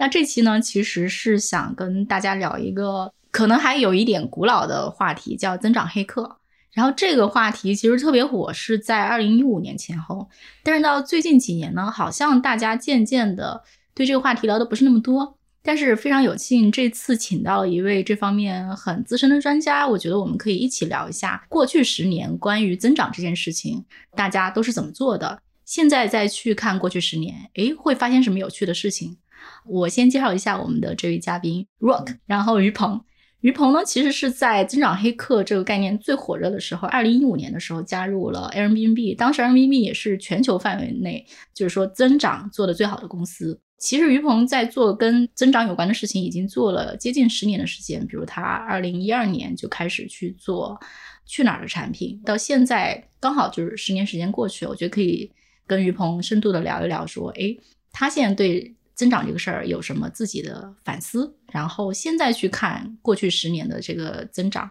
那这期呢，其实是想跟大家聊一个可能还有一点古老的话题，叫增长黑客。然后这个话题其实特别火，是在二零一五年前后，但是到最近几年呢，好像大家渐渐的对这个话题聊的不是那么多。但是非常有幸，这次请到了一位这方面很资深的专家，我觉得我们可以一起聊一下过去十年关于增长这件事情，大家都是怎么做的。现在再去看过去十年，诶，会发现什么有趣的事情？我先介绍一下我们的这位嘉宾 Rock，然后于鹏。于鹏呢，其实是在增长黑客这个概念最火热的时候，二零一五年的时候加入了 Airbnb。当时 Airbnb 也是全球范围内就是说增长做的最好的公司。其实于鹏在做跟增长有关的事情，已经做了接近十年的时间。比如他二零一二年就开始去做去哪儿的产品，到现在刚好就是十年时间过去，我觉得可以跟于鹏深度的聊一聊，说，哎，他现在对。增长这个事儿有什么自己的反思？然后现在去看过去十年的这个增长，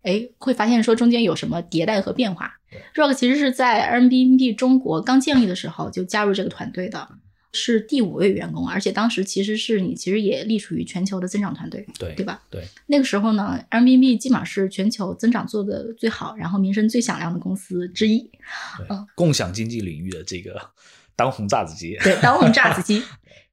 哎，会发现说中间有什么迭代和变化。Rock 其实是在 Airbnb 中国刚建立的时候就加入这个团队的，是第五位员工，而且当时其实是你其实也隶属于全球的增长团队，对对吧？对，那个时候呢，Airbnb 基本上是全球增长做的最好，然后名声最响亮的公司之一。嗯，共享经济领域的这个当红炸子鸡，对，当红炸子鸡。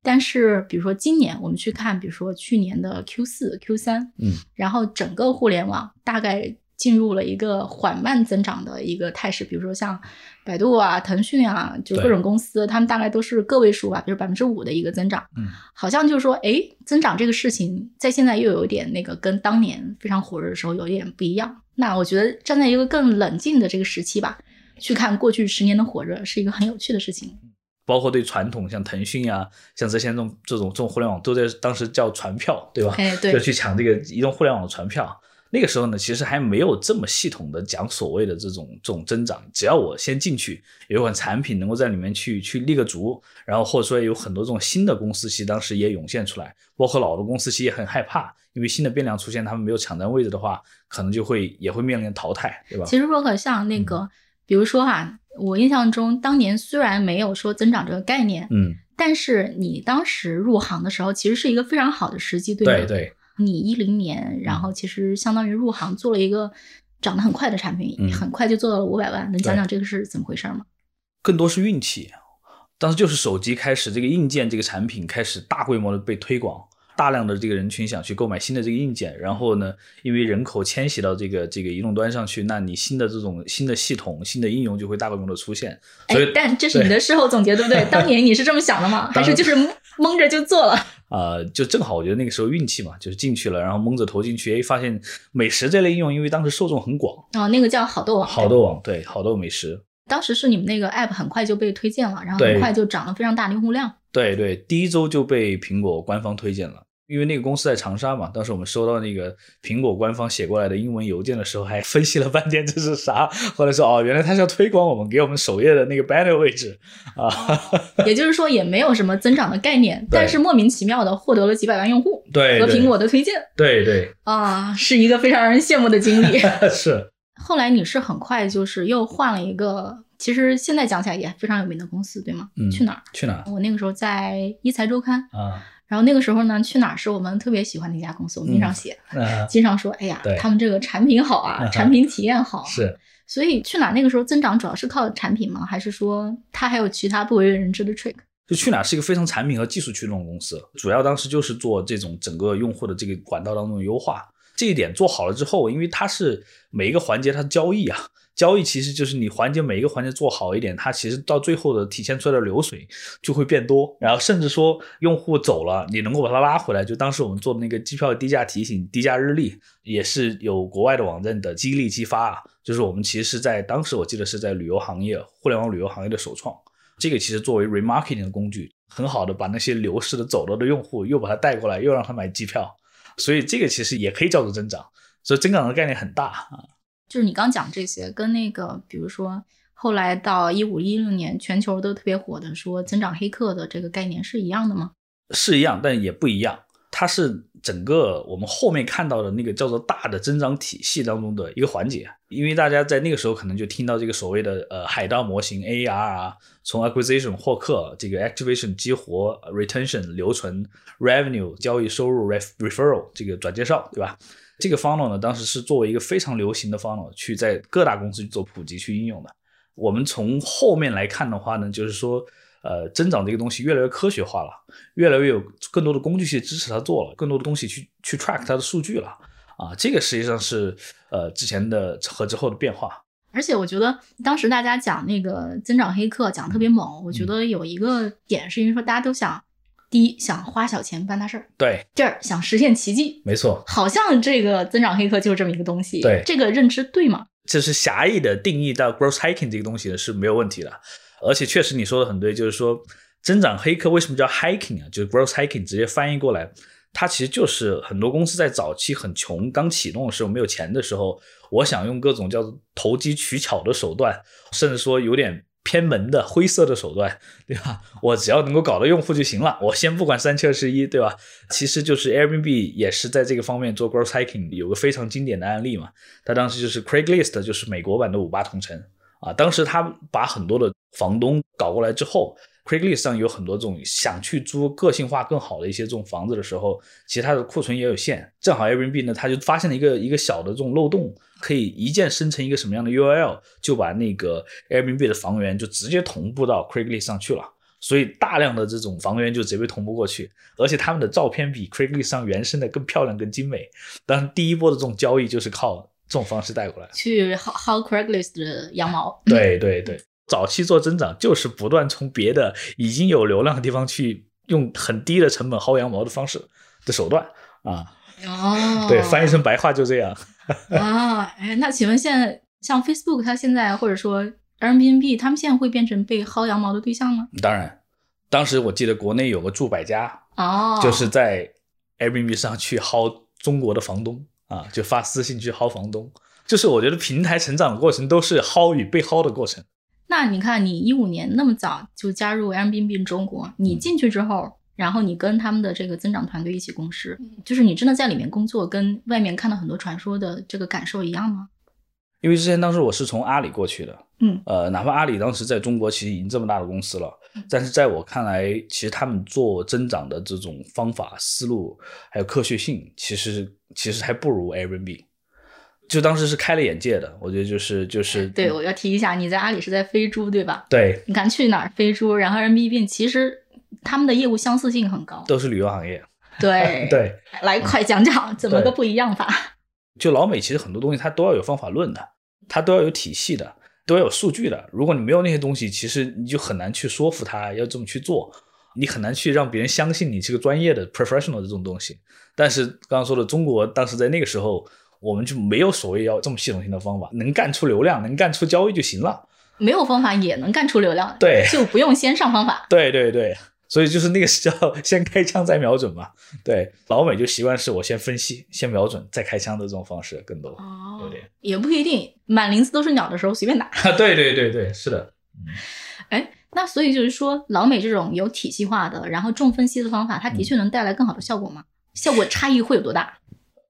但是，比如说今年我们去看，比如说去年的 Q 四、Q 三，嗯，然后整个互联网大概进入了一个缓慢增长的一个态势。比如说像百度啊、腾讯啊，就各种公司，他们大概都是个位数吧，比如百分之五的一个增长。嗯，好像就是说，哎，增长这个事情在现在又有点那个跟当年非常火热的时候有点不一样。那我觉得站在一个更冷静的这个时期吧，去看过去十年的火热，是一个很有趣的事情。包括对传统像腾讯呀，像这些这种这种这种互联网都在当时叫传票，对吧？哎，对，就去抢这个移动互联网的传票。那个时候呢，其实还没有这么系统的讲所谓的这种这种增长。只要我先进去，有一款产品能够在里面去去立个足，然后或者说有很多这种新的公司，其实当时也涌现出来。包括老的公司其实也很害怕，因为新的变量出现，他们没有抢占位置的话，可能就会也会面临淘汰，对吧？其实若可像那个，比如说哈。我印象中，当年虽然没有说增长这个概念，嗯，但是你当时入行的时候，其实是一个非常好的时机，对对对。你一零年，然后其实相当于入行做了一个涨得很快的产品，很快就做到了五百万。能讲讲这个是怎么回事吗？更多是运气，当时就是手机开始这个硬件这个产品开始大规模的被推广。大量的这个人群想去购买新的这个硬件，然后呢，因为人口迁徙到这个这个移动端上去，那你新的这种新的系统、新的应用就会大规模的出现。所以，但这是你的事后总结，对不对？当年你是这么想的吗？还是就是蒙着就做了？呃，就正好我觉得那个时候运气嘛，就是进去了，然后蒙着头进去，哎，发现美食这类应用，因为当时受众很广。哦，那个叫好豆网。好豆网，对，好豆美食。当时是你们那个 app 很快就被推荐了，然后很快就涨了非常大的用户量。对对，第一周就被苹果官方推荐了。因为那个公司在长沙嘛，当时我们收到那个苹果官方写过来的英文邮件的时候，还分析了半天这是啥。后来说哦，原来他是要推广我们，给我们首页的那个 banner 位置啊。也就是说，也没有什么增长的概念，但是莫名其妙的获得了几百万用户，对，和苹果的推荐，对对啊，是一个非常让人羡慕的经历。是。后来你是很快就是又换了一个，其实现在讲起来也非常有名的公司，对吗？嗯。去哪儿？去哪儿？我那个时候在一财周刊啊。然后那个时候呢，去哪儿是我们特别喜欢的一家公司，我们经常写，经常说，哎呀，他们这个产品好啊，产品体验好。是，所以去哪儿那个时候增长主要是靠产品吗？还是说它还有其他不为人知的 trick？就去哪儿是一个非常产品和技术驱动的公司，主要当时就是做这种整个用户的这个管道当中的优化，这一点做好了之后，因为它是每一个环节它交易啊。交易其实就是你环节每一个环节做好一点，它其实到最后的体现出来的流水就会变多。然后甚至说用户走了，你能够把它拉回来。就当时我们做的那个机票低价提醒、低价日历，也是有国外的网站的激励激发啊。就是我们其实是在当时我记得是在旅游行业、互联网旅游行业的首创。这个其实作为 remarketing 的工具，很好的把那些流失的走了的用户又把它带过来，又让他买机票所以这个其实也可以叫做增长。所以增长的概念很大啊。就是你刚讲这些，跟那个比如说后来到一五一六年全球都特别火的说增长黑客的这个概念是一样的吗？是一样，但也不一样。它是整个我们后面看到的那个叫做大的增长体系当中的一个环节，因为大家在那个时候可能就听到这个所谓的呃海盗模型 AR 啊，从 acquisition 获客，这个 activation 激活，retention 留存，revenue 交易收入，referral 这个转介绍，对吧？这个 funnel 呢，当时是作为一个非常流行的 funnel 去在各大公司去做普及去应用的。我们从后面来看的话呢，就是说。呃，增长这个东西越来越科学化了，越来越有更多的工具去支持它做了，更多的东西去去 track 它的数据了啊，这个实际上是呃之前的和之后的变化。而且我觉得当时大家讲那个增长黑客讲特别猛，我觉得有一个点是因为说大家都想，第一想花小钱办大事儿，对，第二想实现奇迹，没错，好像这个增长黑客就是这么一个东西，对，这个认知对吗？这是狭义的定义到 growth hacking 这个东西呢是没有问题的。而且确实你说的很对，就是说增长黑客为什么叫 hiking 啊？就是 growth hiking 直接翻译过来，它其实就是很多公司在早期很穷、刚启动的时候没有钱的时候，我想用各种叫做投机取巧的手段，甚至说有点偏门的灰色的手段，对吧？我只要能够搞到用户就行了，我先不管三七二十一，对吧？其实就是 Airbnb 也是在这个方面做 growth hiking，有个非常经典的案例嘛。他当时就是 Craigslist，就是美国版的五八同城。啊，当时他把很多的房东搞过来之后，Craigslist 上有很多这种想去租个性化更好的一些这种房子的时候，其实它的库存也有限。正好 Airbnb 呢，他就发现了一个一个小的这种漏洞，可以一键生成一个什么样的 URL，就把那个 Airbnb 的房源就直接同步到 Craigslist 上去了。所以大量的这种房源就直接被同步过去，而且他们的照片比 Craigslist 上原生的更漂亮、更精美。当然，第一波的这种交易就是靠。这种方式带过来，去薅薅 Craigslist 的羊毛。对对对，早期做增长就是不断从别的已经有流量的地方去用很低的成本薅羊毛的方式的手段啊。哦，对，翻译成白话就这样。啊，哎，那请问现在像 Facebook，它现在或者说 Airbnb，他们现在会变成被薅羊毛的对象吗？当然，当时我记得国内有个住百家，哦，就是在 Airbnb 上去薅中国的房东。啊，就发私信去薅房东，就是我觉得平台成长的过程都是薅与被薅的过程。那你看，你一五年那么早就加入 Airbnb 中国，你进去之后，然后你跟他们的这个增长团队一起共事，就是你真的在里面工作，跟外面看到很多传说的这个感受一样吗？因为之前当时我是从阿里过去的，嗯，呃，哪怕阿里当时在中国其实已经这么大的公司了，但是在我看来，其实他们做增长的这种方法、思路还有科学性，其实其实还不如 Airbnb。就当时是开了眼界的，我觉得就是就是。对，我要提一下，你在阿里是在飞猪，对吧？对。你看去哪儿飞猪，然后 Airbnb 其实他们的业务相似性很高，都是旅游行业。对对，来快讲讲怎么个不一样法。就老美其实很多东西它都要有方法论的。它都要有体系的，都要有数据的。如果你没有那些东西，其实你就很难去说服他要这么去做，你很难去让别人相信你是个专业的 professional 的这种东西。但是刚刚说的中国，当时在那个时候，我们就没有所谓要这么系统性的方法，能干出流量，能干出交易就行了。没有方法也能干出流量，对，就不用先上方法。对对对。所以就是那个是叫先开枪再瞄准嘛，对，老美就习惯是我先分析，先瞄准再开枪的这种方式更多，哦，有点也不一定，满林子都是鸟的时候随便打，对对对对，是的，哎，那所以就是说老美这种有体系化的，然后重分析的方法，它的确能带来更好的效果吗？效果差异会有多大？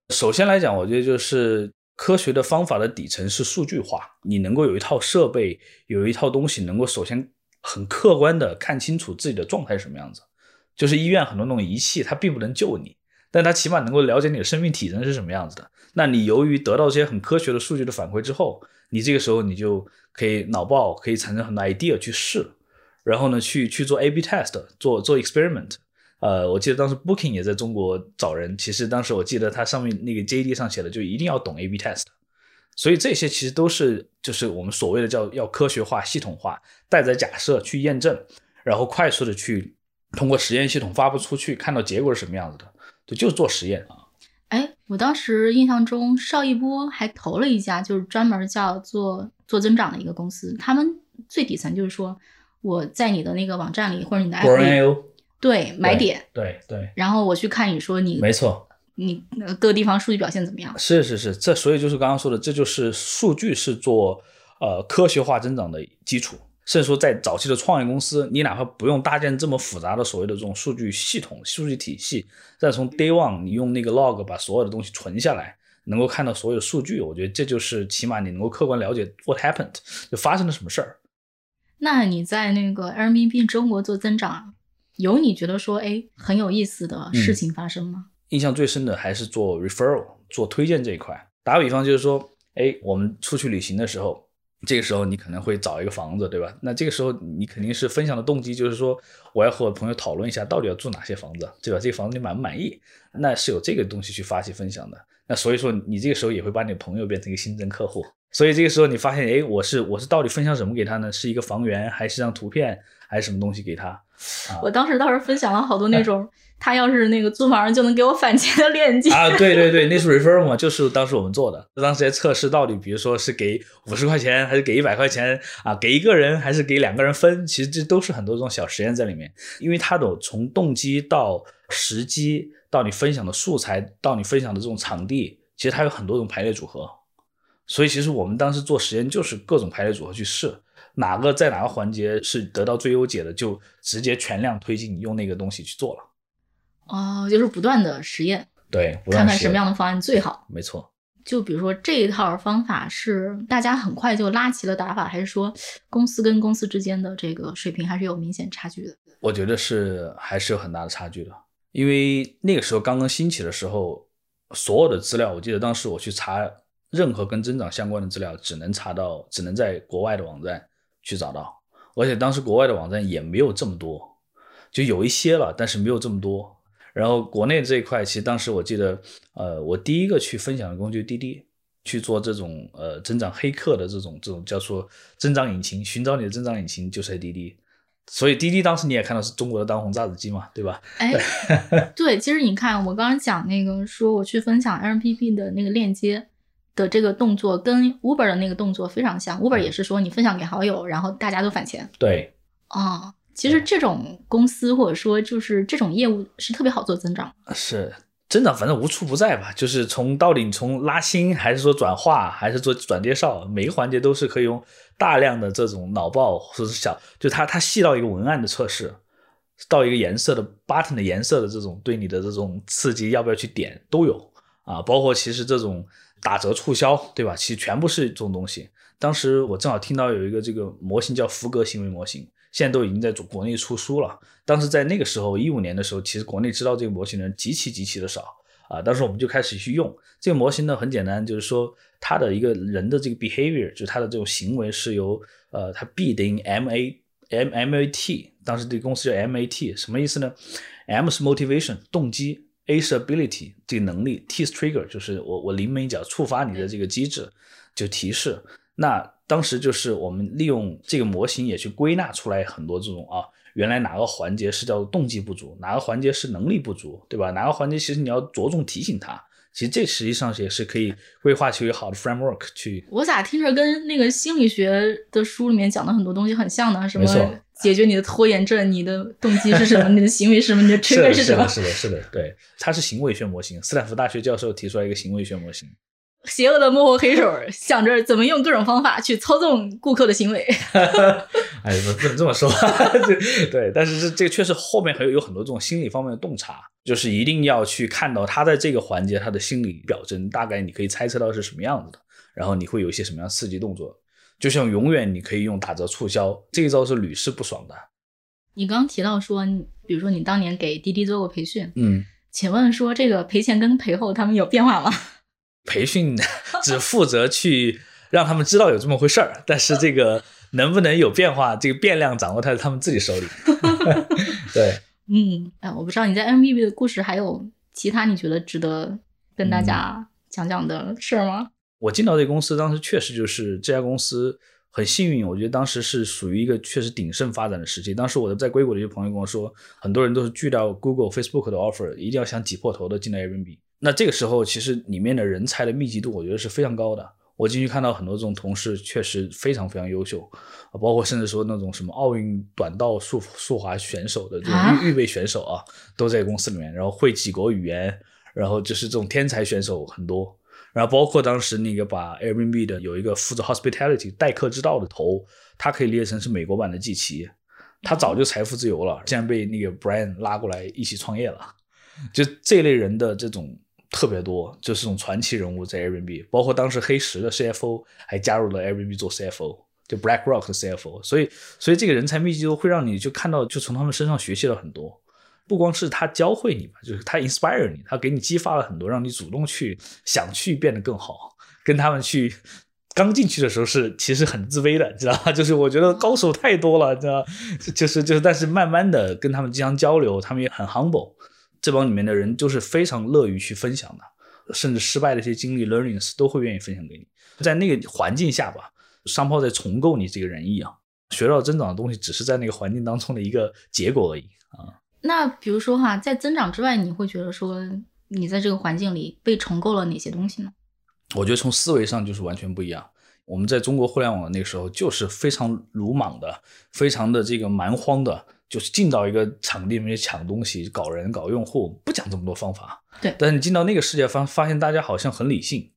首先来讲，我觉得就是科学的方法的底层是数据化，你能够有一套设备，有一套东西能够首先。很客观的看清楚自己的状态是什么样子，就是医院很多那种仪器，它并不能救你，但它起码能够了解你的生命体征是什么样子的。那你由于得到这些很科学的数据的反馈之后，你这个时候你就可以脑爆，可以产生很多 idea 去试，然后呢去去做 A/B test，做做 experiment。呃，我记得当时 Booking 也在中国找人，其实当时我记得它上面那个 JD 上写的就一定要懂 A/B test。所以这些其实都是就是我们所谓的叫要科学化、系统化，带着假设去验证，然后快速的去通过实验系统发布出去，看到结果是什么样子的，对就是做实验啊。哎，我当时印象中邵一波还投了一家就是专门叫做做增长的一个公司，他们最底层就是说我在你的那个网站里或者你的 app 里，对买点，对对，然后我去看你说你没错。你各个地方数据表现怎么样？是是是，这所以就是刚刚说的，这就是数据是做呃科学化增长的基础。甚至说，在早期的创业公司，你哪怕不用搭建这么复杂的所谓的这种数据系统、数据体系，但从 day one 你用那个 log 把所有的东西存下来，能够看到所有的数据，我觉得这就是起码你能够客观了解 what happened 就发生了什么事儿。那你在那个 Airbnb 中国做增长，有你觉得说哎很有意思的事情发生吗？印象最深的还是做 referral 做推荐这一块。打个比方，就是说，哎，我们出去旅行的时候。这个时候你可能会找一个房子，对吧？那这个时候你肯定是分享的动机就是说，我要和我朋友讨论一下到底要住哪些房子，对吧？这个房子你满不满意？那是有这个东西去发起分享的。那所以说你这个时候也会把你的朋友变成一个新增客户。所以这个时候你发现，哎，我是我是到底分享什么给他呢？是一个房源，还是张图片，还是什么东西给他？我当时倒是分享了好多那种。他要是那个租房就能给我返钱的链接啊，对对对，那是 refer 嘛，就是当时我们做的，当时在测试到底，比如说是给五十块钱，还是给一百块钱啊，给一个人还是给两个人分，其实这都是很多这种小实验在里面，因为它的从动机到时机到你分享的素材到你分享的这种场地，其实它有很多种排列组合，所以其实我们当时做实验就是各种排列组合去试，哪个在哪个环节是得到最优解的，就直接全量推进，用那个东西去做了。哦，就是不断的实验，对，看看什么样的方案最好。没错，就比如说这一套方法是大家很快就拉齐了打法，还是说公司跟公司之间的这个水平还是有明显差距的？我觉得是还是有很大的差距的，因为那个时候刚刚兴起的时候，所有的资料，我记得当时我去查任何跟增长相关的资料，只能查到，只能在国外的网站去找到，而且当时国外的网站也没有这么多，就有一些了，但是没有这么多。然后国内这一块，其实当时我记得，呃，我第一个去分享的工具滴滴，去做这种呃增长黑客的这种这种叫做增长引擎，寻找你的增长引擎就是滴滴。所以滴滴当时你也看到是中国的当红榨子机嘛，对吧？哎，对，其实你看我刚刚讲那个说我去分享 Airbnb 的那个链接的这个动作，跟 Uber 的那个动作非常像。Uber 也是说你分享给好友，然后大家都返钱。对。哦。其实这种公司或者说就是这种业务是特别好做增长，是增长，反正无处不在吧。就是从到底你从拉新还是说转化还是做转介绍，每个环节都是可以用大量的这种脑爆或者是小，就它它细到一个文案的测试，到一个颜色的 button 的颜色的这种对你的这种刺激要不要去点都有啊，包括其实这种打折促销对吧？其实全部是这种东西。当时我正好听到有一个这个模型叫福格行为模型。现在都已经在国内出书了。当时在那个时候，一五年的时候，其实国内知道这个模型的人极其极其的少啊。当时我们就开始去用这个模型呢，很简单，就是说它的一个人的这个 behavior，就是他的这种行为是由呃，它 B 等于 M A M M A T，当时这个公司叫 M A T，什么意思呢？M 是 motivation 动机，A 是 ability 这个能力，T 是 trigger 就是我我临门一脚触发你的这个机制，就提示。那当时就是我们利用这个模型也去归纳出来很多这种啊，原来哪个环节是叫做动机不足，哪个环节是能力不足，对吧？哪个环节其实你要着重提醒他，其实这实际上也是可以规划出一个好的 framework 去。我咋听着跟那个心理学的书里面讲的很多东西很像呢？什么解决你的拖延症，你的动机是什么？你的行为是什么？你的 trigger 是什么？是的，是的，对，它是行为学模型，斯坦福大学教授提出来一个行为学模型。邪恶的幕后黑手想着怎么用各种方法去操纵顾客的行为。哎，不能这么说。对，但是这这个确实后面还有有很多这种心理方面的洞察，就是一定要去看到他在这个环节他的心理表征，大概你可以猜测到是什么样子的，然后你会有一些什么样刺激动作。就像永远你可以用打折促销这一招是屡试不爽的。你刚提到说，比如说你当年给滴滴做过培训，嗯，请问说这个赔前跟赔后他们有变化吗？培训只负责去让他们知道有这么回事儿，但是这个能不能有变化，这个变量掌握在他们自己手里。对，嗯，哎，我不知道你在 M B B 的故事还有其他你觉得值得跟大家讲讲的事儿吗？我进到这个公司，当时确实就是这家公司很幸运，我觉得当时是属于一个确实鼎盛发展的时期。当时我的在硅谷的一些朋友跟我说，很多人都是拒掉 Google、Facebook 的 offer，一定要想挤破头的进来 Airbnb。那这个时候，其实里面的人才的密集度，我觉得是非常高的。我进去看到很多这种同事，确实非常非常优秀，包括甚至说那种什么奥运短道速速滑选手的这种预预备选手啊，都在公司里面，然后会几国语言，然后就是这种天才选手很多，然后包括当时那个把 Airbnb 的有一个负责 hospitality 待客之道的头，他可以列成是美国版的季琦，他早就财富自由了，竟然被那个 Brian 拉过来一起创业了，就这类人的这种特别多，就是这种传奇人物在 Airbnb，包括当时黑石的 CFO 还加入了 Airbnb 做 CFO，就 BlackRock 的 CFO，所以所以这个人才密集度会让你就看到，就从他们身上学习了很多。不光是他教会你吧，就是他 inspire 你，他给你激发了很多，让你主动去想去变得更好。跟他们去刚进去的时候是其实很自卑的，知道吧？就是我觉得高手太多了，知道就是就是，但是慢慢的跟他们经常交流，他们也很 humble。这帮里面的人就是非常乐于去分享的，甚至失败的一些经历 learnings 都会愿意分享给你。在那个环境下吧，商炮在重构你这个人一样，学到增长的东西只是在那个环境当中的一个结果而已啊。那比如说哈，在增长之外，你会觉得说你在这个环境里被重构了哪些东西呢？我觉得从思维上就是完全不一样。我们在中国互联网那个时候就是非常鲁莽的，非常的这个蛮荒的，就是进到一个场地里面抢东西、搞人、搞用户，不讲这么多方法。对。但是你进到那个世界，发发现大家好像很理性。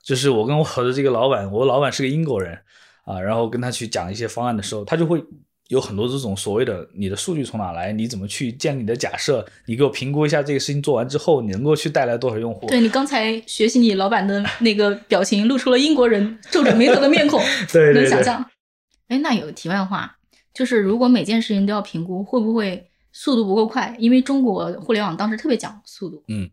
就是我跟我的这个老板，我老板是个英国人啊，然后跟他去讲一些方案的时候，他就会。有很多这种所谓的你的数据从哪来？你怎么去建立你的假设？你给我评估一下这个事情做完之后，你能够去带来多少用户？对你刚才学习你老板的 那个表情，露出了英国人皱着眉头的面孔，对能想象。哎，那有个题外话，就是如果每件事情都要评估，会不会速度不够快？因为中国互联网当时特别讲速度。嗯，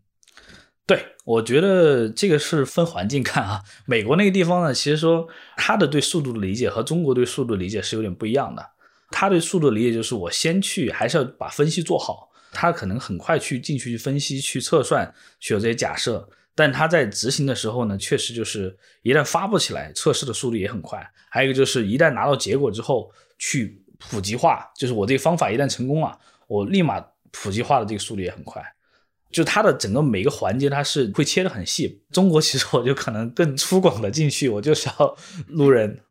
对，我觉得这个是分环境看啊。美国那个地方呢，其实说他的对速度的理解和中国对速度的理解是有点不一样的。他对速度的理解就是，我先去还是要把分析做好。他可能很快去进去去分析、去测算、去有这些假设，但他在执行的时候呢，确实就是一旦发布起来，测试的速度也很快。还有一个就是，一旦拿到结果之后，去普及化，就是我这个方法一旦成功了，我立马普及化的这个速度也很快。就它的整个每个环节，它是会切得很细。中国其实我就可能更粗犷的进去，我就是要 路人。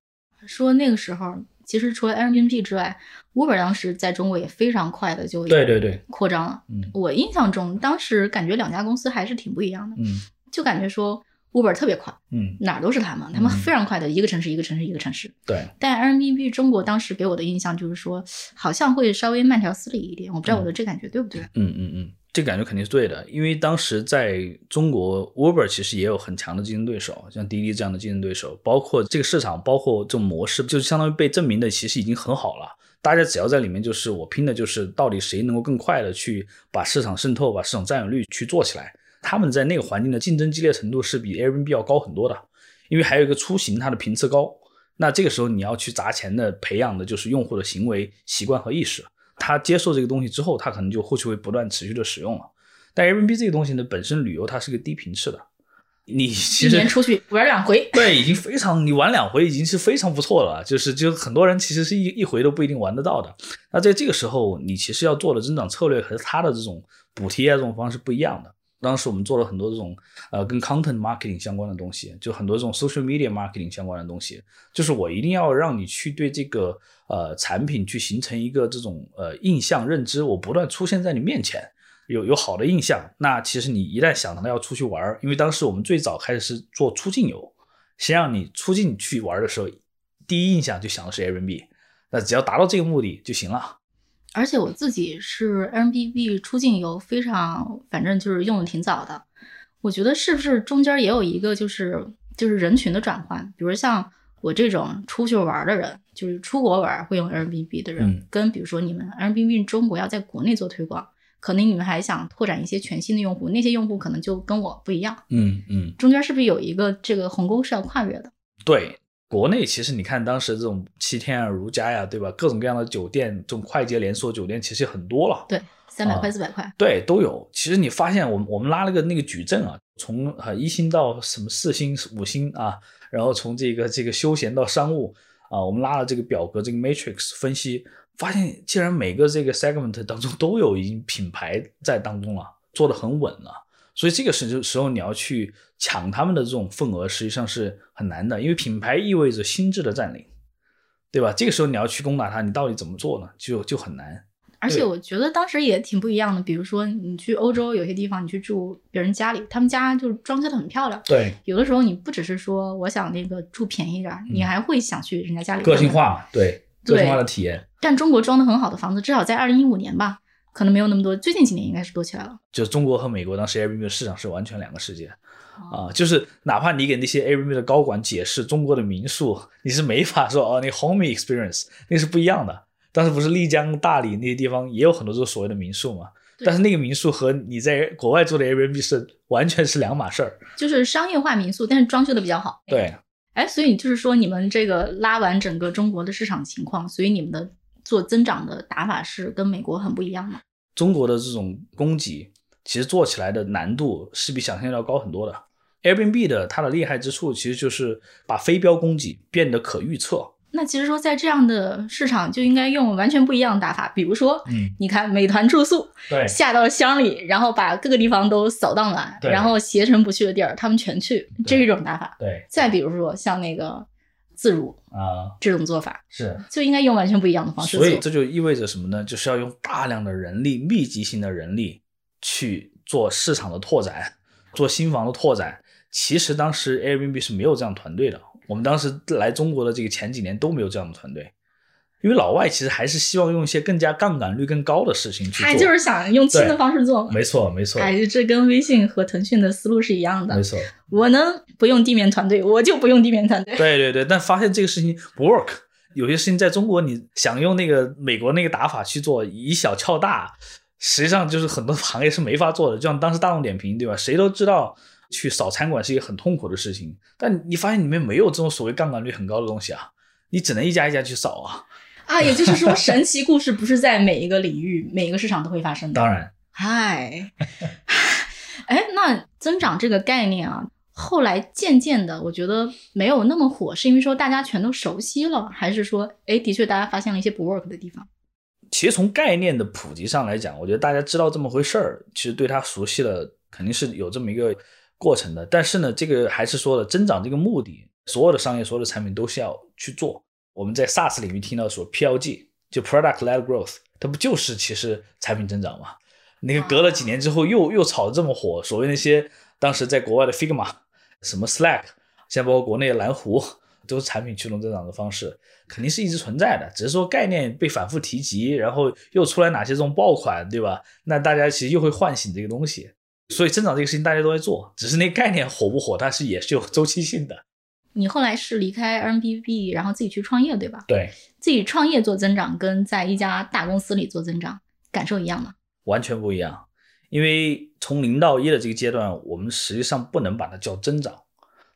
说那个时候。其实除了 Airbnb 之外，Uber 当时在中国也非常快的就对对对扩张了。嗯，我印象中当时感觉两家公司还是挺不一样的。嗯，就感觉说 Uber 特别快，嗯，哪儿都是他们，他们非常快的一个城市一个城市一个城市。对。但 Airbnb 中国当时给我的印象就是说，好像会稍微慢条斯理一点。我不知道我的这感觉对不对？嗯嗯嗯。这感觉肯定是对的，因为当时在中国，Uber 其实也有很强的竞争对手，像滴滴这样的竞争对手，包括这个市场，包括这种模式，就相当于被证明的，其实已经很好了。大家只要在里面，就是我拼的就是到底谁能够更快的去把市场渗透、把市场占有率去做起来。他们在那个环境的竞争激烈程度是比 Airbnb 要高很多的，因为还有一个出行它的频次高，那这个时候你要去砸钱的培养的就是用户的行为习惯和意识。他接受这个东西之后，他可能就后续会不断持续的使用了。但 Airbnb 这个东西呢，本身旅游它是个低频次的，你其实一年出去玩两回，对，已经非常，你玩两回已经是非常不错了。就是就很多人其实是一一回都不一定玩得到的。那在这个时候，你其实要做的增长策略和他的这种补贴啊这种方式不一样的。当时我们做了很多这种呃跟 content marketing 相关的东西，就很多这种 social media marketing 相关的东西，就是我一定要让你去对这个呃产品去形成一个这种呃印象认知，我不断出现在你面前，有有好的印象。那其实你一旦想到要出去玩，因为当时我们最早开始是做出境游，先让你出境去玩的时候，第一印象就想的是 Airbnb，那只要达到这个目的就行了。而且我自己是 Airbnb 出境游，非常反正就是用的挺早的。我觉得是不是中间也有一个就是就是人群的转换，比如像我这种出去玩的人，就是出国玩会用 Airbnb 的人，跟比如说你们 Airbnb 中国要在国内做推广，可能你们还想拓展一些全新的用户，那些用户可能就跟我不一样。嗯嗯，中间是不是有一个这个鸿沟是要跨越的？对。国内其实你看当时这种七天啊、如家呀，对吧？各种各样的酒店，这种快捷连锁酒店其实很多了。对，三百块、四百块，对，都有。其实你发现，我们我们拉了个那个矩阵啊，从呃一星到什么四星、五星啊，然后从这个这个休闲到商务啊，我们拉了这个表格，这个 matrix 分析，发现既然每个这个 segment 当中都有已经品牌在当中了，做的很稳了。所以这个时时候你要去抢他们的这种份额，实际上是很难的，因为品牌意味着心智的占领，对吧？这个时候你要去攻打它，你到底怎么做呢？就就很难。而且我觉得当时也挺不一样的。比如说你去欧洲有些地方，你去住别人家里，他们家就是装修的很漂亮。对，有的时候你不只是说我想那个住便宜点，你还会想去人家家里个性化，对个性化的体验。但中国装的很好的房子，至少在二零一五年吧，可能没有那么多。最近几年应该是多起来了。就中国和美国当时 Airbnb 的市场是完全两个世界啊！就是哪怕你给那些 Airbnb 的高管解释中国的民宿，你是没法说哦，那 home experience 那是不一样的。当时不是丽江、大理那些地方也有很多这个所谓的民宿嘛？但是那个民宿和你在国外做的 Airbnb 是完全是两码事儿。就是商业化民宿，但是装修的比较好。对，哎，所以就是说你们这个拉完整个中国的市场情况，所以你们的做增长的打法是跟美国很不一样吗？中国的这种供给其实做起来的难度是比想象要高很多的。Airbnb 的它的厉害之处其实就是把非标供给变得可预测。那其实说，在这样的市场就应该用完全不一样的打法，比如说，嗯，你看美团住宿，对，下到乡里，然后把各个地方都扫荡完，然后携程不去的地儿，他们全去，这是一种打法。对，再比如说像那个自如啊这种做法，是就应该用完全不一样的方式。所以这就意味着什么呢？就是要用大量的人力、密集型的人力去做市场的拓展，做新房的拓展。其实当时 Airbnb 是没有这样团队的。我们当时来中国的这个前几年都没有这样的团队，因为老外其实还是希望用一些更加杠杆率更高的事情去做，他就是想用新的方式做，没错没错。哎，这跟微信和腾讯的思路是一样的，没错。我能不用地面团队，我就不用地面团队。对对对，但发现这个事情不 work，有些事情在中国你想用那个美国那个打法去做，以小撬大，实际上就是很多行业是没法做的。就像当时大众点评，对吧？谁都知道。去扫餐馆是一个很痛苦的事情，但你发现里面没有这种所谓杠杆率很高的东西啊，你只能一家一家去扫啊。啊，也就是说，神奇故事不是在每一个领域、每一个市场都会发生的。当然，嗨，哎，那增长这个概念啊，后来渐渐的，我觉得没有那么火，是因为说大家全都熟悉了，还是说，哎，的确大家发现了一些不 work 的地方？其实从概念的普及上来讲，我觉得大家知道这么回事儿，其实对它熟悉了，肯定是有这么一个。过程的，但是呢，这个还是说了，增长这个目的，所有的商业、所有的产品都是要去做。我们在 SaaS 领域听到说 PLG，就 Product Led Growth，它不就是其实产品增长吗？那个隔了几年之后又又炒得这么火，所谓那些当时在国外的 Figma，什么 Slack，现在包括国内的蓝湖，都是产品驱动增长的方式，肯定是一直存在的，只是说概念被反复提及，然后又出来哪些这种爆款，对吧？那大家其实又会唤醒这个东西。所以增长这个事情大家都在做，只是那概念火不火，但是也是有周期性的。你后来是离开 Airbnb，然后自己去创业，对吧？对，自己创业做增长，跟在一家大公司里做增长，感受一样吗？完全不一样。因为从零到一的这个阶段，我们实际上不能把它叫增长，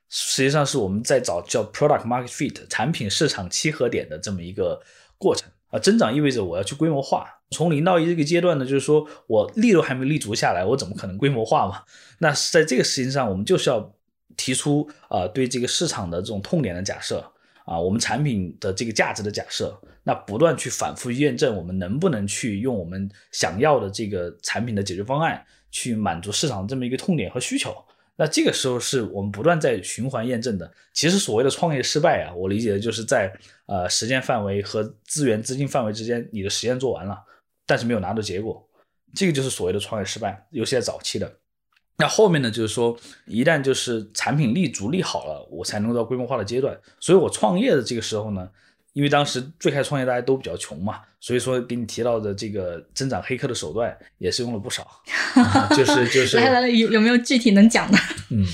实际上是我们在找叫 product market fit 产品市场契合点的这么一个过程啊。增长意味着我要去规模化。从零到一这个阶段呢，就是说我力都还没立足下来，我怎么可能规模化嘛？那在这个事情上，我们就是要提出啊，对这个市场的这种痛点的假设啊，我们产品的这个价值的假设，那不断去反复验证，我们能不能去用我们想要的这个产品的解决方案去满足市场这么一个痛点和需求。那这个时候是我们不断在循环验证的。其实所谓的创业失败啊，我理解的就是在呃时间范围和资源资金范围之间，你的实验做完了。但是没有拿到结果，这个就是所谓的创业失败，尤其在早期的。那后面呢，就是说一旦就是产品立足立好了，我才能到规模化的阶段。所以我创业的这个时候呢，因为当时最开始创业大家都比较穷嘛，所以说给你提到的这个增长黑客的手段也是用了不少，就是就是 来来来，有有没有具体能讲的？嗯。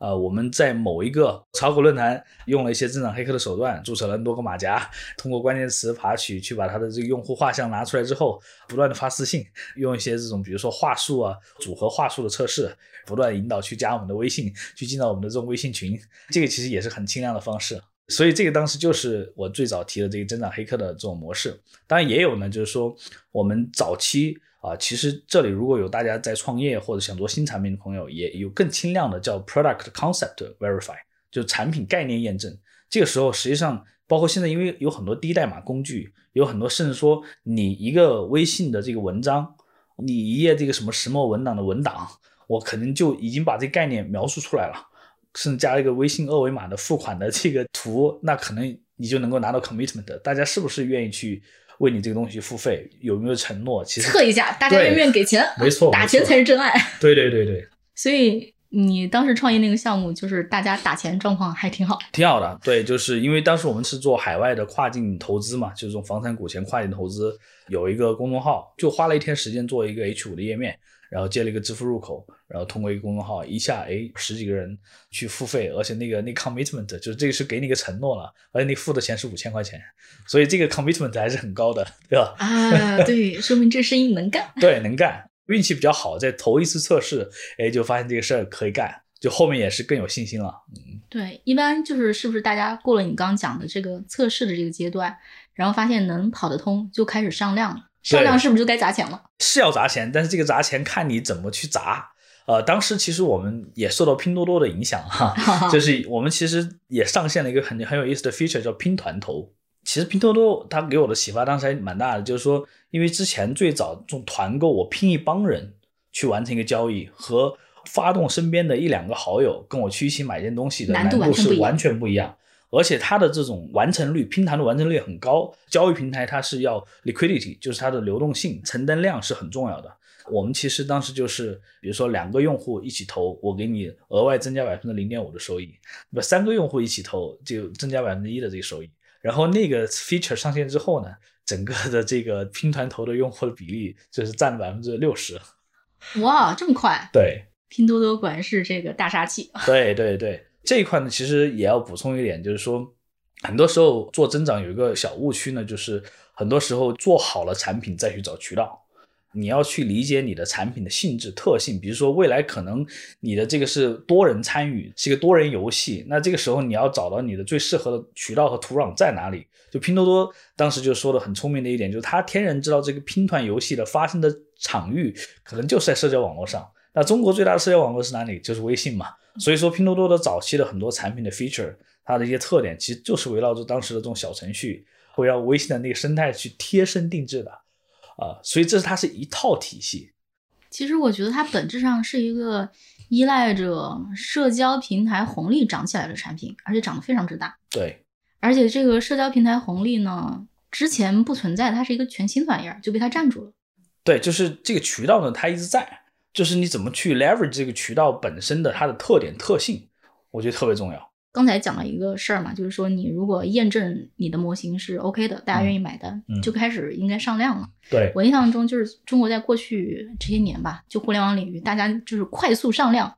呃，我们在某一个炒股论坛用了一些增长黑客的手段，注册了 N 多个马甲，通过关键词爬取去把他的这个用户画像拿出来之后，不断的发私信，用一些这种比如说话术啊、组合话术的测试，不断引导去加我们的微信，去进到我们的这种微信群，这个其实也是很轻量的方式。所以这个当时就是我最早提的这个增长黑客的这种模式。当然也有呢，就是说我们早期。啊，其实这里如果有大家在创业或者想做新产品的朋友，也有更轻量的叫 product concept verify，就产品概念验证。这个时候实际上包括现在，因为有很多低代码工具，有很多甚至说你一个微信的这个文章，你一页这个什么石墨文档的文档，我可能就已经把这概念描述出来了，甚至加了一个微信二维码的付款的这个图，那可能你就能够拿到 commitment。大家是不是愿意去？为你这个东西付费，有没有承诺？其实测一下，大家愿不愿意给钱？没错打钱才是真爱。对对对对，所以你当时创业那个项目，就是大家打钱状况还挺好。挺好的。对，就是因为当时我们是做海外的跨境投资嘛，就是这种房产股权跨境投资，有一个公众号，就花了一天时间做一个 H 五的页面，然后接了一个支付入口，然后通过一个公众号，一下哎十几个人去付费，而且那个那 commitment 就是这个是给你个承诺了，而且你付的钱是五千块钱，所以这个 commitment 还是很高的，对吧？啊，对，说明这生意能干。对，能干，运气比较好，在头一次测试，哎，就发现这个事儿可以干，就后面也是更有信心了。嗯对，一般就是是不是大家过了你刚刚讲的这个测试的这个阶段，然后发现能跑得通，就开始上量了。上量是不是就该砸钱了？是要砸钱，但是这个砸钱看你怎么去砸。呃，当时其实我们也受到拼多多的影响哈，就是我们其实也上线了一个很很有意思的 feature 叫拼团投。其实拼多多它给我的启发当时还蛮大的，就是说，因为之前最早这种团购，我拼一帮人去完成一个交易，和发动身边的一两个好友跟我去一起买件东西的难难度是完全不一样。而且它的这种完成率，拼团的完成率很高。交易平台它是要 liquidity，就是它的流动性、承担量是很重要的。我们其实当时就是，比如说两个用户一起投，我给你额外增加百分之零点五的收益；那么三个用户一起投，就增加百分之一的这个收益。然后那个 feature 上线之后呢，整个的这个拼团投的用户的比例就是占百分之六十。哇，这么快！对，拼多多果然是这个大杀器。对 对对，这一块呢，其实也要补充一点，就是说，很多时候做增长有一个小误区呢，就是很多时候做好了产品再去找渠道。你要去理解你的产品的性质特性，比如说未来可能你的这个是多人参与，是一个多人游戏，那这个时候你要找到你的最适合的渠道和土壤在哪里。就拼多多当时就说的很聪明的一点，就是它天然知道这个拼团游戏的发生的场域可能就是在社交网络上。那中国最大的社交网络是哪里？就是微信嘛。所以说，拼多多的早期的很多产品的 feature，它的一些特点其实就是围绕着当时的这种小程序，围绕微信的那个生态去贴身定制的。啊，所以这是它是一套体系。其实我觉得它本质上是一个依赖着社交平台红利涨起来的产品，而且涨得非常之大。对，而且这个社交平台红利呢，之前不存在，它是一个全新的玩意儿，就被它占住了。对，就是这个渠道呢，它一直在，就是你怎么去 leverage 这个渠道本身的它的特点特性，我觉得特别重要。刚才讲了一个事儿嘛，就是说你如果验证你的模型是 OK 的，大家愿意买单，嗯就开始应该上量了。对，我印象中就是中国在过去这些年吧，就互联网领域，大家就是快速上量，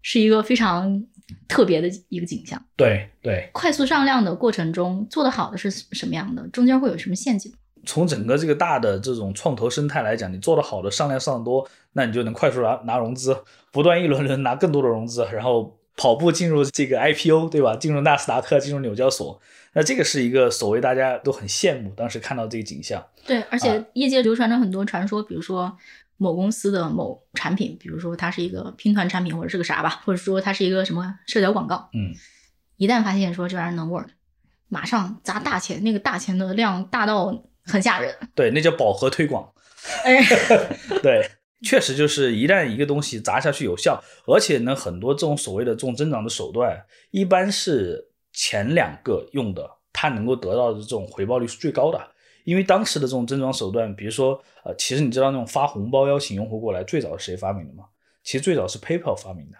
是一个非常特别的一个景象。对，对。快速上量的过程中，做得好的是什么样的？中间会有什么陷阱？从整个这个大的这种创投生态来讲，你做得好的上量上的多，那你就能快速拿拿融资，不断一轮轮拿更多的融资，然后跑步进入这个 IPO，对吧？进入纳斯达克，进入纽交所，那这个是一个所谓大家都很羡慕，当时看到这个景象。对，而且啊业界流传着很多传说，比如说某公司的某产品，比如说它是一个拼团产品或者是个啥吧，或者说它是一个什么社交广告，嗯，一旦发现说这玩意儿能 work，马上砸大钱，那个大钱的量大到很吓人。对，那叫饱和推广。哎，对，确实就是一旦一个东西砸下去有效，而且呢，很多这种所谓的这种增长的手段，一般是前两个用的，它能够得到的这种回报率是最高的。因为当时的这种增长手段，比如说，呃，其实你知道那种发红包邀请用户过来，最早是谁发明的吗？其实最早是 PayPal 发明的。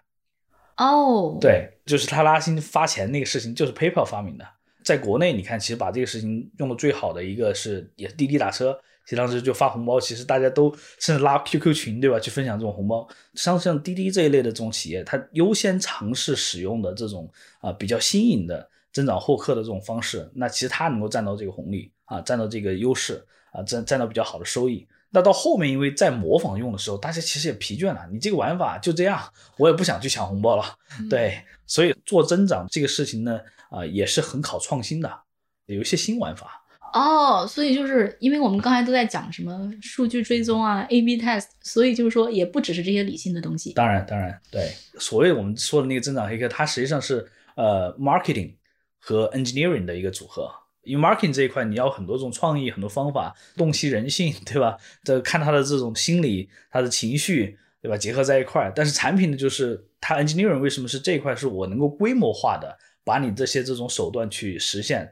哦，，对，就是他拉新发钱那个事情，就是 PayPal 发明的。在国内，你看，其实把这个事情用的最好的一个是，也是滴滴打车。其实当时就发红包，其实大家都甚至拉 QQ 群，对吧？去分享这种红包。像像滴滴这一类的这种企业，它优先尝试使用的这种啊、比较新颖的增长获客的这种方式，那其实它能够占到这个红利啊，占到这个优势啊，占占到比较好的收益。那到后面，因为在模仿用的时候，大家其实也疲倦了。你这个玩法就这样，我也不想去抢红包了。对，所以做增长这个事情呢，啊、也是很考创新的，有一些新玩法。哦，所以就是因为我们刚才都在讲什么数据追踪啊、A/B test，所以就是说也不只是这些理性的东西。当然，当然，对，所谓我们说的那个增长黑客，它实际上是呃 marketing 和 engineering 的一个组合。因为 marketing 这一块，你要很多种创意、很多方法，洞悉人性，对吧？这看他的这种心理、他的情绪，对吧？结合在一块儿。但是产品呢，就是它 engineering 为什么是这一块，是我能够规模化的把你这些这种手段去实现。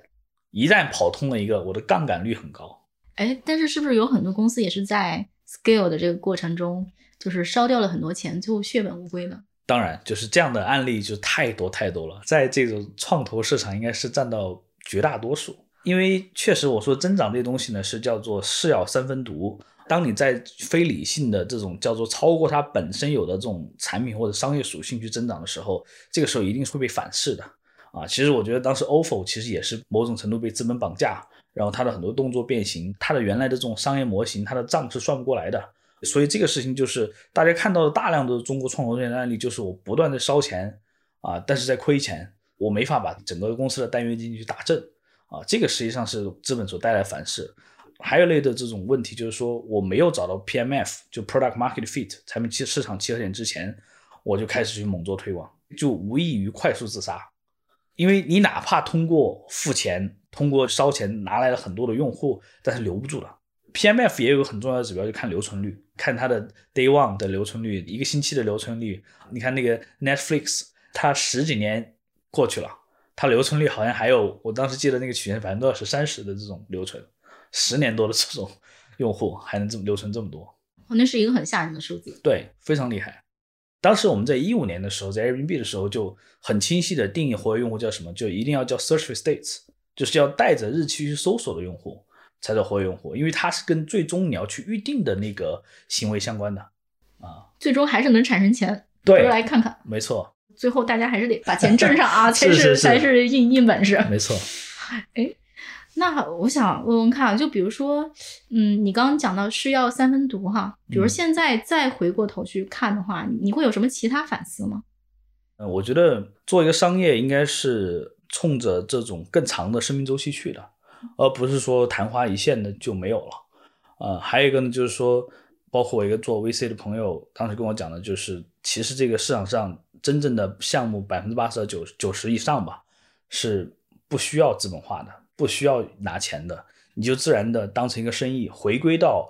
一旦跑通了一个，我的杠杆率很高。哎，但是是不是有很多公司也是在 scale 的这个过程中，就是烧掉了很多钱，最后血本无归呢？当然，就是这样的案例就太多太多了，在这种创投市场应该是占到绝大多数。因为确实我说增长这东西呢，是叫做是药三分毒。当你在非理性的这种叫做超过它本身有的这种产品或者商业属性去增长的时候，这个时候一定是会被反噬的啊。其实我觉得当时 ofo 其实也是某种程度被资本绑架，然后它的很多动作变形，它的原来的这种商业模型，它的账是算不过来的。所以这个事情就是大家看到的大量的中国创投这样的案例，就是我不断的烧钱啊，但是在亏钱，我没法把整个公司的单元经济去打正啊。这个实际上是资本所带来反噬。还有类的这种问题，就是说我没有找到 PMF，就 Product Market Fit 产品契市场契合点之前，我就开始去猛做推广，就无异于快速自杀。因为你哪怕通过付钱、通过烧钱拿来了很多的用户，但是留不住的。PMF 也有个很重要的指标，就看留存率，看它的 Day One 的留存率，一个星期的留存率。你看那个 Netflix，它十几年过去了，它留存率好像还有，我当时记得那个曲线百分之二十、三十的这种留存。十年多的这种用户还能这么留存这么多，哦，那是一个很吓人的数字。对，非常厉害。当时我们在一五年的时候，在 Airbnb 的时候就很清晰的定义活跃用户叫什么，就一定要叫 Search for States，就是要带着日期去搜索的用户才叫活跃用户，因为它是跟最终你要去预定的那个行为相关的啊。最终还是能产生钱，对，来看看。没错。最后大家还是得把钱挣上啊，才 是才是硬硬本事。没错。哎。那我想问问看，就比如说，嗯，你刚刚讲到是要三分毒哈，比如现在再回过头去看的话，你会有什么其他反思吗？嗯，我觉得做一个商业应该是冲着这种更长的生命周期去的，而不是说昙花一现的就没有了。呃，还有一个呢，就是说，包括我一个做 VC 的朋友，当时跟我讲的就是，其实这个市场上真正的项目百分之八十到九九十以上吧，是不需要资本化的。不需要拿钱的，你就自然的当成一个生意，回归到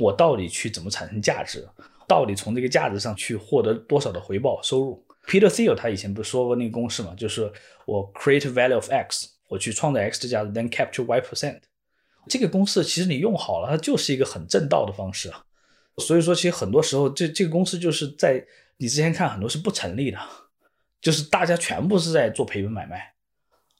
我到底去怎么产生价值，到底从这个价值上去获得多少的回报收入。Peter Thiel 他以前不是说过那个公式嘛，就是我 create value of x，我去创造 x 的价值，then capture y percent。这个公式其实你用好了，它就是一个很正道的方式啊。所以说，其实很多时候这这个公司就是在你之前看很多是不成立的，就是大家全部是在做赔本买卖。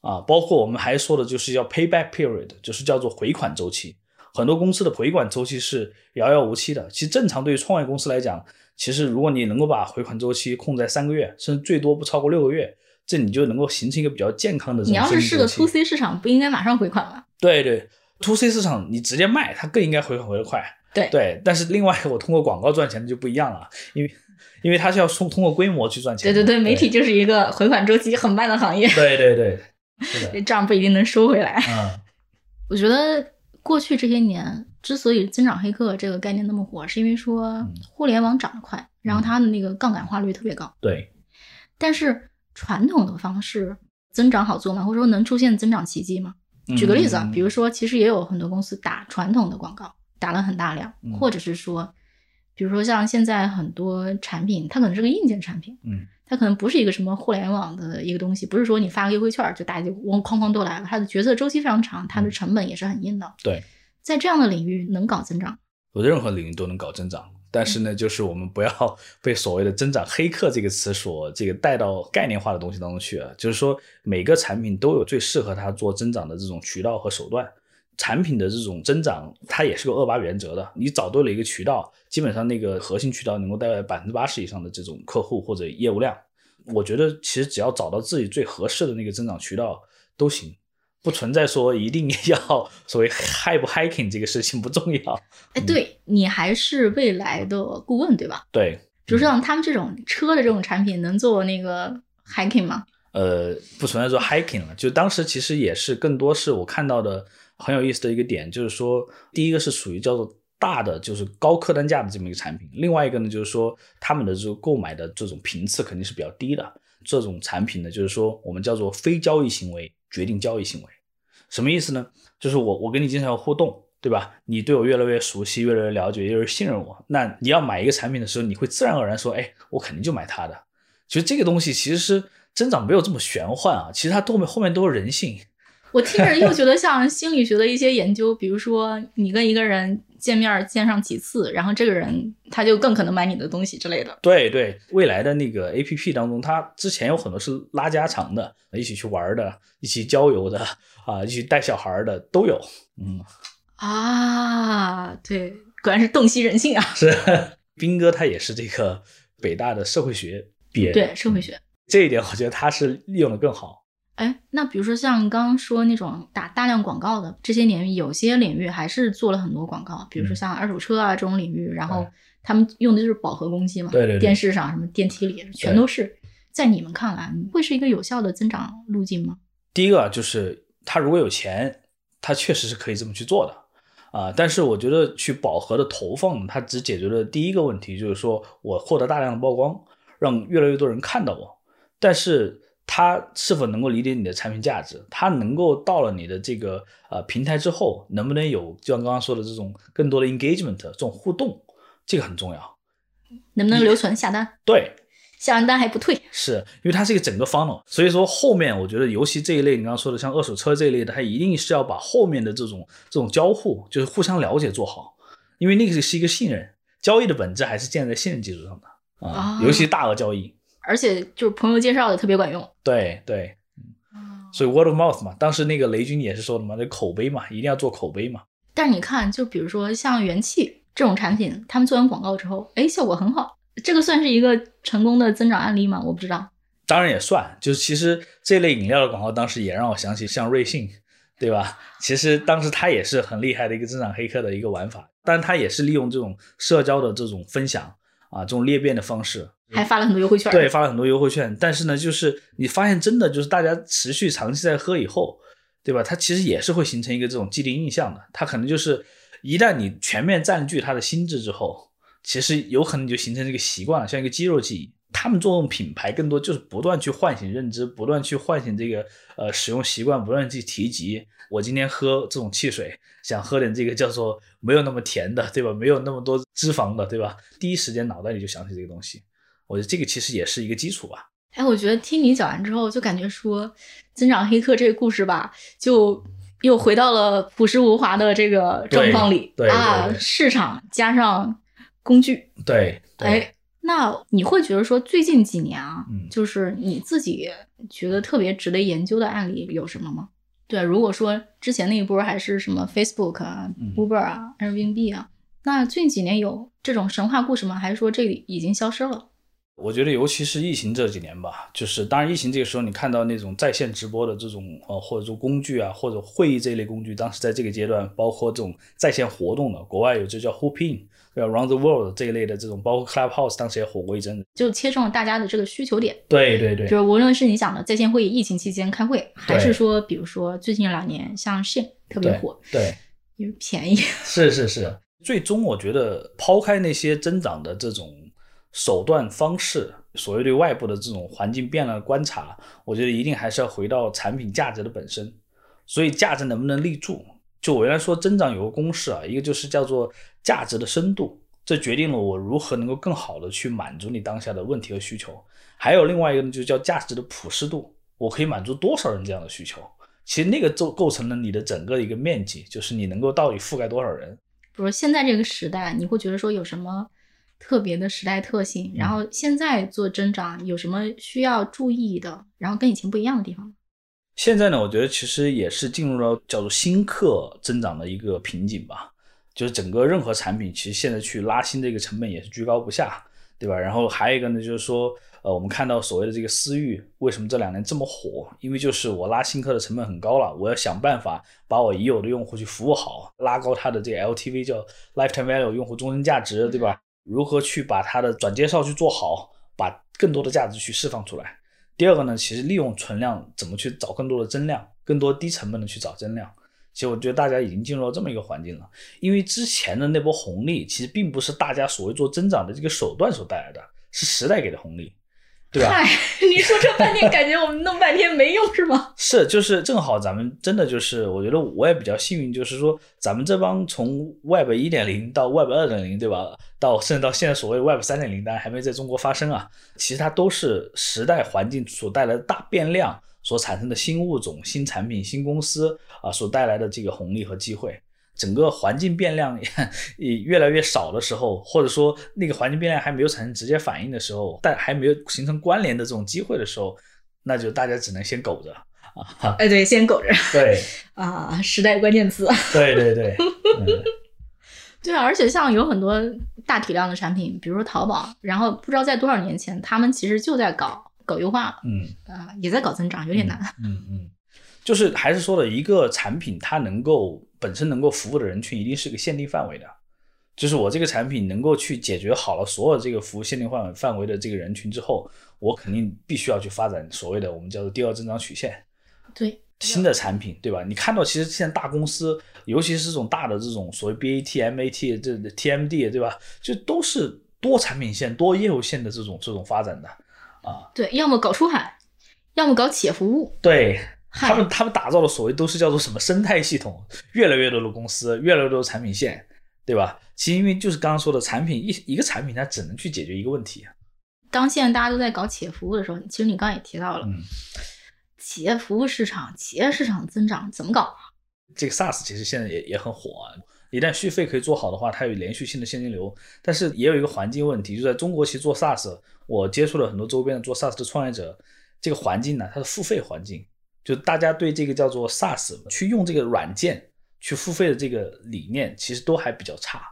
啊，包括我们还说的就是要 payback period，就是叫做回款周期。很多公司的回款周期是遥遥无期的。其实正常对于创业公司来讲，其实如果你能够把回款周期控在三个月，甚至最多不超过六个月，这你就能够形成一个比较健康的。你要是是个 to C 市场，不应该马上回款吗？对对，to C 市场你直接卖，它更应该回款回得快。对对，但是另外我通过广告赚钱的就不一样了，因为因为它是要通通过规模去赚钱。对对对，媒体就是一个回款周期很慢的行业。对对对。这 账不一定能收回来。嗯，我觉得过去这些年之所以增长黑客这个概念那么火，是因为说互联网涨得快，然后它的那个杠杆化率特别高。对。但是传统的方式增长好做吗？或者说能出现增长奇迹吗？举个例子啊，比如说其实也有很多公司打传统的广告，打了很大量，或者是说，比如说像现在很多产品，它可能是个硬件产品。嗯。它可能不是一个什么互联网的一个东西，不是说你发个优惠券就大家就咣哐哐都来了。它的决策周期非常长，它的成本也是很硬的。对，在这样的领域能搞增长，我任何领域都能搞增长。但是呢，就是我们不要被所谓的“增长黑客”这个词所这个带到概念化的东西当中去啊。就是说，每个产品都有最适合它做增长的这种渠道和手段。产品的这种增长，它也是个二八原则的。你找对了一个渠道。基本上那个核心渠道能够带来百分之八十以上的这种客户或者业务量，我觉得其实只要找到自己最合适的那个增长渠道都行，不存在说一定要所谓 high 不 hiking 这个事情不重要。哎，对你还是未来的顾问对吧？对，比如说像他们这种车的这种产品能做那个 hiking 吗？呃，不存在说 hiking 了，就当时其实也是更多是我看到的很有意思的一个点，就是说第一个是属于叫做。大的就是高客单价的这么一个产品，另外一个呢，就是说他们的这个购买的这种频次肯定是比较低的。这种产品呢，就是说我们叫做非交易行为决定交易行为，什么意思呢？就是我我跟你经常有互动，对吧？你对我越来越熟悉，越来越了解，越来越信任我。那你要买一个产品的时候，你会自然而然说，哎，我肯定就买它的。其实这个东西其实是增长没有这么玄幻啊，其实它后面后面都是人性我听着又觉得像心理学的一些研究，比如说你跟一个人见面见上几次，然后这个人他就更可能买你的东西之类的。对对，未来的那个 A P P 当中，它之前有很多是拉家常的，一起去玩的，一起郊游的啊，一起带小孩的都有。嗯啊，对，果然是洞悉人性啊。是，斌哥他也是这个北大的社会学毕业，对社会学这一点，我觉得他是利用的更好。哎，那比如说像刚刚说那种打大量广告的这些领域，有些领域还是做了很多广告，比如说像二手车啊这种领域，然后他们用的就是饱和攻击嘛，对对，电视上什么电梯里全都是。在你们看来，会是一个有效的增长路径吗？第一个就是他如果有钱，他确实是可以这么去做的啊。但是我觉得去饱和的投放，它只解决了第一个问题，就是说我获得大量的曝光，让越来越多人看到我，但是。他是否能够理解你的产品价值？他能够到了你的这个呃平台之后，能不能有就像刚刚说的这种更多的 engagement 这种互动，这个很重要。能不能留存下单？对，下完单还不退，是因为它是一个整个 funnel。所以说后面我觉得，尤其这一类你刚刚说的像二手车这一类的，它一定是要把后面的这种这种交互，就是互相了解做好，因为那个是一个信任交易的本质还是建在信任基础上的啊，尤其大额交易。而且就是朋友介绍的特别管用，对对，所以 word of mouth 嘛，当时那个雷军也是说的嘛，这口碑嘛，一定要做口碑嘛。但是你看，就比如说像元气这种产品，他们做完广告之后，哎，效果很好，这个算是一个成功的增长案例吗？我不知道。当然也算，就是其实这类饮料的广告，当时也让我想起像瑞幸，对吧？其实当时他也是很厉害的一个增长黑客的一个玩法，但他也是利用这种社交的这种分享啊，这种裂变的方式。还发了很多优惠券，对，发了很多优惠券。但是呢，就是你发现真的就是大家持续长期在喝以后，对吧？它其实也是会形成一个这种既定印象的。它可能就是一旦你全面占据它的心智之后，其实有可能就形成这个习惯了，像一个肌肉记忆。他们做品牌更多就是不断去唤醒认知，不断去唤醒这个呃使用习惯，不断去提及。我今天喝这种汽水，想喝点这个叫做没有那么甜的，对吧？没有那么多脂肪的，对吧？第一时间脑袋里就想起这个东西。我觉得这个其实也是一个基础吧。哎，我觉得听你讲完之后，就感觉说增长黑客这个故事吧，就又回到了朴实无华的这个状况里啊。市场加上工具，对，哎，那你会觉得说最近几年啊，就是你自己觉得特别值得研究的案例有什么吗？对，如果说之前那一波还是什么 Facebook 啊、Uber 啊、Airbnb 啊，那最近几年有这种神话故事吗？还是说这里已经消失了？我觉得，尤其是疫情这几年吧，就是当然，疫情这个时候，你看到那种在线直播的这种呃，或者说工具啊，或者会议这一类工具，当时在这个阶段，包括这种在线活动的，国外有这叫 Hoopin，对吧？Round the World 这一类的这种，包括 Clubhouse，当时也火过一阵子，就切中了大家的这个需求点。对对对，就是无论是你讲的在线会议，疫情期间开会，还是说，比如说最近两年像 s h i n 特别火，对，因为便宜。是是是，最终我觉得抛开那些增长的这种。手段方式，所谓对外部的这种环境变了观察，我觉得一定还是要回到产品价值的本身。所以价值能不能立住，就我原来说增长有个公式啊，一个就是叫做价值的深度，这决定了我如何能够更好的去满足你当下的问题和需求。还有另外一个呢，就叫价值的普适度，我可以满足多少人这样的需求。其实那个就构成了你的整个一个面积，就是你能够到底覆盖多少人。比如现在这个时代，你会觉得说有什么？特别的时代特性，然后现在做增长有什么需要注意的？然后跟以前不一样的地方？现在呢，我觉得其实也是进入了叫做新客增长的一个瓶颈吧。就是整个任何产品，其实现在去拉新这个成本也是居高不下，对吧？然后还有一个呢，就是说，呃，我们看到所谓的这个私域为什么这两年这么火？因为就是我拉新客的成本很高了，我要想办法把我已有的用户去服务好，拉高他的这个 LTV，叫 lifetime value 用户终身价值，对吧？如何去把它的转介绍去做好，把更多的价值去释放出来？第二个呢，其实利用存量怎么去找更多的增量，更多低成本的去找增量。其实我觉得大家已经进入了这么一个环境了，因为之前的那波红利其实并不是大家所谓做增长的这个手段所带来的，是时代给的红利。对吧？嗨，你说这半天，感觉我们弄半天没用是吗？是，就是正好咱们真的就是，我觉得我也比较幸运，就是说咱们这帮从 Web 一点零到 Web 二点零，对吧？到甚至到现在所谓 Web 三点零，当然还没在中国发生啊。其实它都是时代环境所带来的大变量所产生的新物种、新产品、新公司啊所带来的这个红利和机会。整个环境变量 也越来越少的时候，或者说那个环境变量还没有产生直接反应的时候，但还没有形成关联的这种机会的时候，那就大家只能先苟着。啊。哎，对，先苟着。对。啊，时代关键词。对对对，嗯、对啊，而且像有很多大体量的产品，比如说淘宝，然后不知道在多少年前，他们其实就在搞搞优化。了，嗯。啊、也在搞增长，有点难。嗯嗯，就是还是说的一个产品，它能够本身能够服务的人群一定是个限定范围的，就是我这个产品能够去解决好了所有这个服务限定范围范围的这个人群之后，我肯定必须要去发展所谓的我们叫做第二增长曲线。对，新的产品，对吧？你看到其实现在大公司，尤其是这种大的这种所谓 BAT、MAT 这 TMD，对吧？就都是多产品线、多业务线的这种这种发展的啊。对，要么搞出海，要么搞企业服务。对嗨他们，他们打造的所谓都是叫做什么生态系统，越来越多的公司，越来越多的产品线，对吧？其实因为就是刚刚说的产品一一个产品，它只能去解决一个问题。当现在大家都在搞企业服务的时候，其实你刚刚也提到了，嗯，企业服务市场、企业市场增长怎么搞啊？这个 SaaS 其实现在也也很火啊。一旦续费可以做好的话，它有连续性的现金流。但是也有一个环境问题，就在中国，其实做 SaaS，我接触了很多周边的做 SaaS 的创业者，这个环境呢，它是付费环境，就大家对这个叫做 SaaS 去用这个软件去付费的这个理念，其实都还比较差。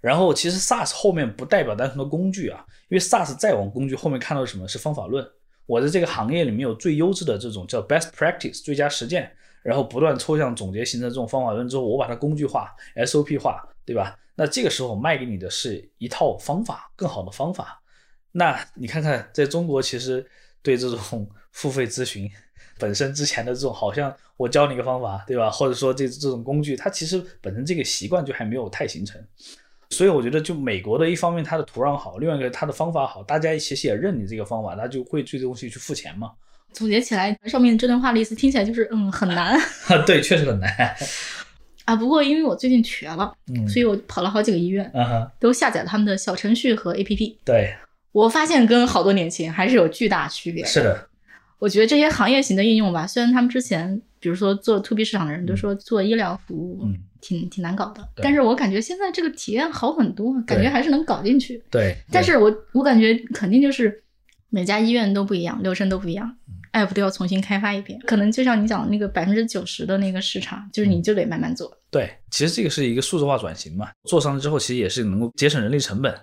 然后其实 SaaS 后面不代表单纯的工具啊，因为 SaaS 再往工具后面看到什么是方法论。我在这个行业里面有最优质的这种叫 best practice 最佳实践，然后不断抽象总结形成这种方法论之后，我把它工具化、SOP 化，对吧？那这个时候卖给你的是一套方法，更好的方法。那你看看，在中国其实对这种付费咨询本身之前的这种，好像我教你一个方法，对吧？或者说这这种工具，它其实本身这个习惯就还没有太形成。所以我觉得，就美国的一方面，它的土壤好，另外一个它的方法好，大家其实也认你这个方法，那就会对这东西去付钱嘛。总结起来，上面这段话的意思听起来就是，嗯，很难 对，确实很难。啊。不过因为我最近瘸了，嗯，所以我跑了好几个医院，嗯，都下载了他们的小程序和 APP。对，我发现跟好多年前还是有巨大区别。是，的，我觉得这些行业型的应用吧，虽然他们之前，比如说做 to B 市场的人都说做医疗服务，嗯，挺挺难搞的，但是我感觉现在这个体验好很多，感觉还是能搞进去。对。对但是我我感觉肯定就是每家医院都不一样，流程都不一样，app 都要重新开发一遍。可能就像你讲的那个百分之九十的那个市场，就是你就得慢慢做。对，其实这个是一个数字化转型嘛，做上了之后，其实也是能够节省人力成本，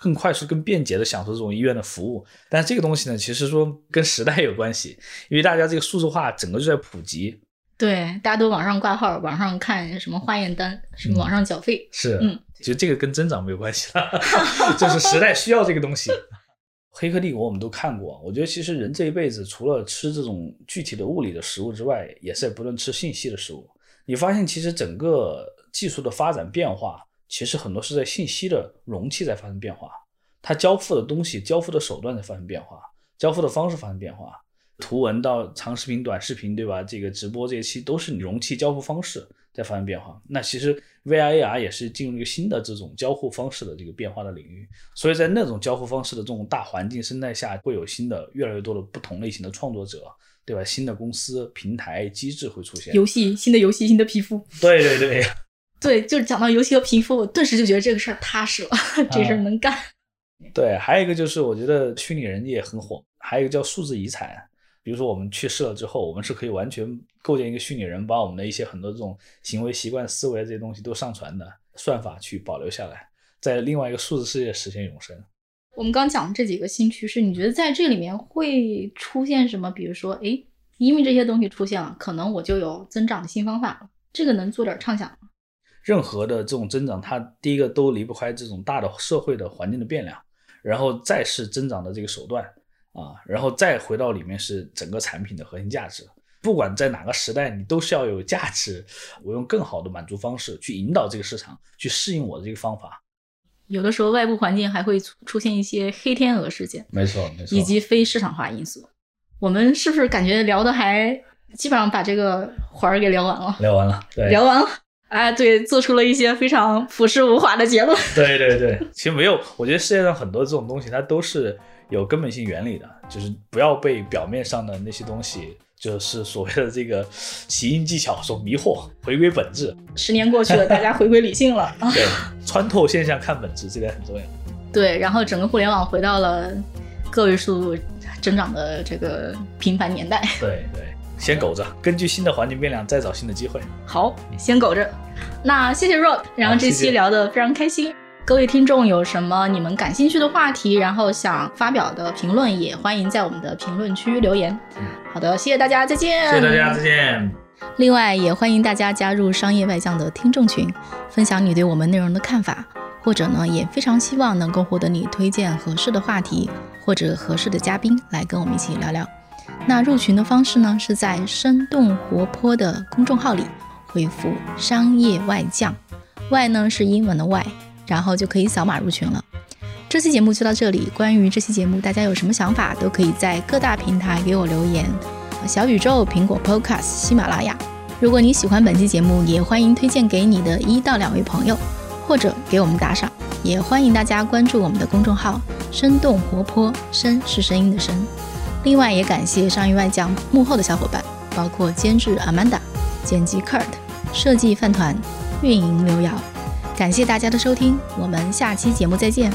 更快速、更便捷的享受这种医院的服务。但是这个东西呢，其实说跟时代有关系，因为大家这个数字化整个就在普及，对，大家都网上挂号，网上看什么化验单，什么网上缴费。是，嗯，其实这个跟增长没有关系了，就是时代需要这个东西。黑客帝国我们都看过，我觉得其实人这一辈子除了吃这种具体的物理的食物之外，也是在不断吃信息的食物。你发现其实整个技术的发展变化，其实很多是在信息的容器在发生变化，它交付的东西、交付的手段在发生变化，交付的方式发生变化。图文到长视频、短视频，对吧？这个直播这些期都是你容器交付方式在发生变化。那其实 VR、AR 也是进入一个新的这种交互方式的这个变化的领域。所以在那种交互方式的这种大环境生态下，会有新的越来越多的不同类型的创作者，对吧？新的公司、平台、机制会出现。游戏，新的游戏，新的皮肤。对 对对，对，就是讲到游戏和皮肤，我顿时就觉得这个事儿踏实了，这事儿能干。对，还有一个就是我觉得虚拟人也很火，还有一个叫数字遗产。比如说我们去世了之后，我们是可以完全构建一个虚拟人，把我们的一些很多这种行为习惯、思维这些东西都上传的算法去保留下来，在另外一个数字世界实现永生。我们刚讲的这几个新趋势，你觉得在这里面会出现什么？比如说，哎，因为这些东西出现了，可能我就有增长的新方法了。这个能做点畅想吗？任何的这种增长，它第一个都离不开这种大的社会的环境的变量，然后再是增长的这个手段啊，然后再回到里面是整个产品的核心价值。不管在哪个时代，你都是要有价值。我用更好的满足方式去引导这个市场，去适应我的这个方法。有的时候外部环境还会出出现一些黑天鹅事件，没错没错，以及非市场化因素。我们是不是感觉聊的还基本上把这个环儿给聊完了？聊完了，对，聊完了。哎，对，做出了一些非常朴实无华的结论。对对对，其实没有，我觉得世界上很多这种东西，它都是有根本性原理的，就是不要被表面上的那些东西，就是所谓的这个起因技巧所迷惑，回归本质。十年过去了，大家回归理性了。对，穿透现象看本质，这点很重要。对，然后整个互联网回到了个位数增长的这个平凡年代。对对。先苟着，根据新的环境变量再找新的机会。好，先苟着。那谢谢 Rob，然后这期聊得非常开心。各位听众有什么你们感兴趣的话题，然后想发表的评论，也欢迎在我们的评论区留言。好的，谢谢大家，再见。谢谢大家，再见。另外，也欢迎大家加入商业外将的听众群，分享你对我们内容的看法，或者呢，也非常希望能够获得你推荐合适的话题或者合适的嘉宾来跟我们一起聊聊。那入群的方式呢，是在生动活泼的公众号里回复“商业外将”，外呢是英文的外，然后就可以扫码入群了。这期节目就到这里，关于这期节目大家有什么想法，都可以在各大平台给我留言，小宇宙、苹果 Podcast、喜马拉雅。如果你喜欢本期节目，也欢迎推荐给你的一到两位朋友，或者给我们打赏。也欢迎大家关注我们的公众号“生动活泼”，声是声音的声。另外，也感谢上亿外将幕后的小伙伴，包括监制 Amanda、剪辑 Kurt、设计饭团、运营刘瑶。感谢大家的收听，我们下期节目再见。